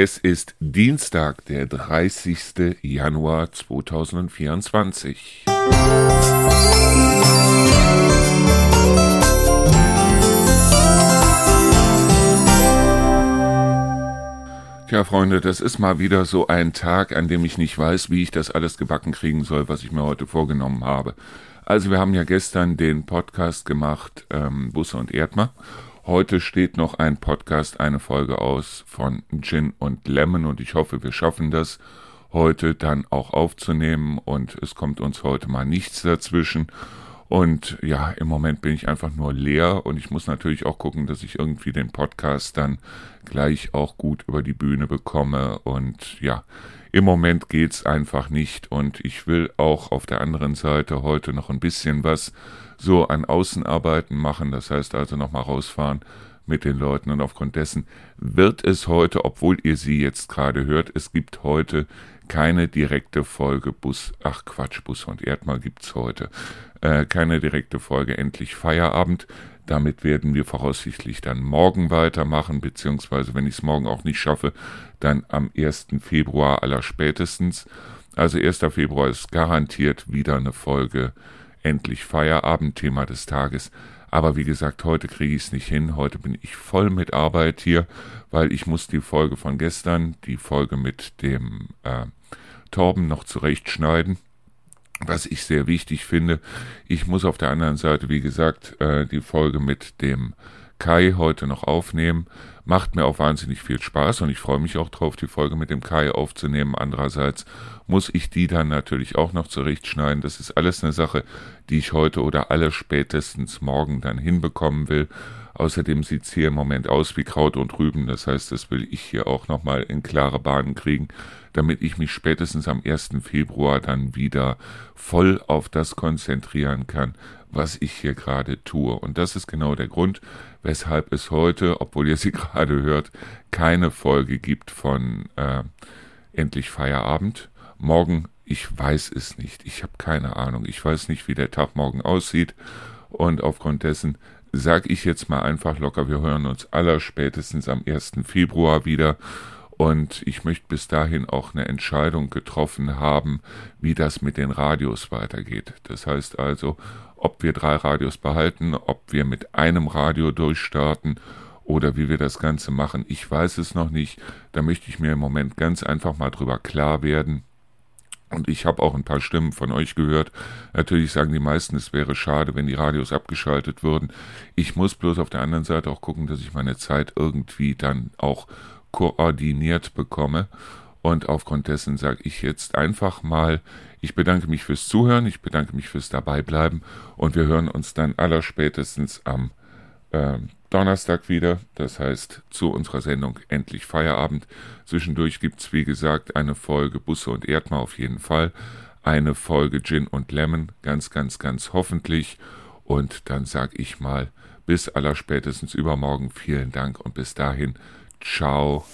Es ist Dienstag, der 30. Januar 2024. Tja, Freunde, das ist mal wieder so ein Tag, an dem ich nicht weiß, wie ich das alles gebacken kriegen soll, was ich mir heute vorgenommen habe. Also wir haben ja gestern den Podcast gemacht, ähm, Busse und Erdmer. Heute steht noch ein Podcast, eine Folge aus von Gin und Lemon und ich hoffe, wir schaffen das heute dann auch aufzunehmen und es kommt uns heute mal nichts dazwischen. Und ja, im Moment bin ich einfach nur leer und ich muss natürlich auch gucken, dass ich irgendwie den Podcast dann gleich auch gut über die Bühne bekomme. Und ja, im Moment geht's einfach nicht und ich will auch auf der anderen Seite heute noch ein bisschen was so an Außenarbeiten machen. Das heißt also nochmal rausfahren mit den Leuten und aufgrund dessen wird es heute, obwohl ihr sie jetzt gerade hört, es gibt heute keine direkte Folge Bus, ach Quatsch, Bus und Erdmal gibt's heute, äh, keine direkte Folge Endlich Feierabend. Damit werden wir voraussichtlich dann morgen weitermachen, beziehungsweise wenn ich es morgen auch nicht schaffe, dann am 1. Februar aller spätestens. Also 1. Februar ist garantiert wieder eine Folge Endlich Feierabend, Thema des Tages. Aber wie gesagt, heute kriege ich es nicht hin. Heute bin ich voll mit Arbeit hier, weil ich muss die Folge von gestern, die Folge mit dem äh, Torben noch zurechtschneiden was ich sehr wichtig finde. Ich muss auf der anderen Seite, wie gesagt, äh, die Folge mit dem Kai heute noch aufnehmen. Macht mir auch wahnsinnig viel Spaß und ich freue mich auch drauf, die Folge mit dem Kai aufzunehmen. Andererseits muss ich die dann natürlich auch noch zurechtschneiden. Das ist alles eine Sache, die ich heute oder alle spätestens morgen dann hinbekommen will. Außerdem sieht's hier im Moment aus wie Kraut und Rüben. Das heißt, das will ich hier auch nochmal in klare Bahnen kriegen, damit ich mich spätestens am 1. Februar dann wieder voll auf das konzentrieren kann, was ich hier gerade tue. Und das ist genau der Grund, weshalb es heute, obwohl ihr sie gerade hört, keine Folge gibt von äh, Endlich Feierabend. Morgen, ich weiß es nicht. Ich habe keine Ahnung. Ich weiß nicht, wie der Tag morgen aussieht. Und aufgrund dessen sage ich jetzt mal einfach locker, wir hören uns aller spätestens am 1. Februar wieder. Und ich möchte bis dahin auch eine Entscheidung getroffen haben, wie das mit den Radios weitergeht. Das heißt also, ob wir drei Radios behalten, ob wir mit einem Radio durchstarten oder wie wir das Ganze machen. Ich weiß es noch nicht. Da möchte ich mir im Moment ganz einfach mal drüber klar werden. Und ich habe auch ein paar Stimmen von euch gehört. Natürlich sagen die meisten, es wäre schade, wenn die Radios abgeschaltet würden. Ich muss bloß auf der anderen Seite auch gucken, dass ich meine Zeit irgendwie dann auch koordiniert bekomme. Und aufgrund dessen sage ich jetzt einfach mal, ich bedanke mich fürs Zuhören, ich bedanke mich fürs Dabeibleiben und wir hören uns dann allerspätestens am äh, Donnerstag wieder, das heißt zu unserer Sendung Endlich Feierabend. Zwischendurch gibt es, wie gesagt, eine Folge Busse und Erdma auf jeden Fall, eine Folge Gin und Lemon, ganz, ganz, ganz hoffentlich. Und dann sage ich mal, bis allerspätestens übermorgen vielen Dank und bis dahin, ciao.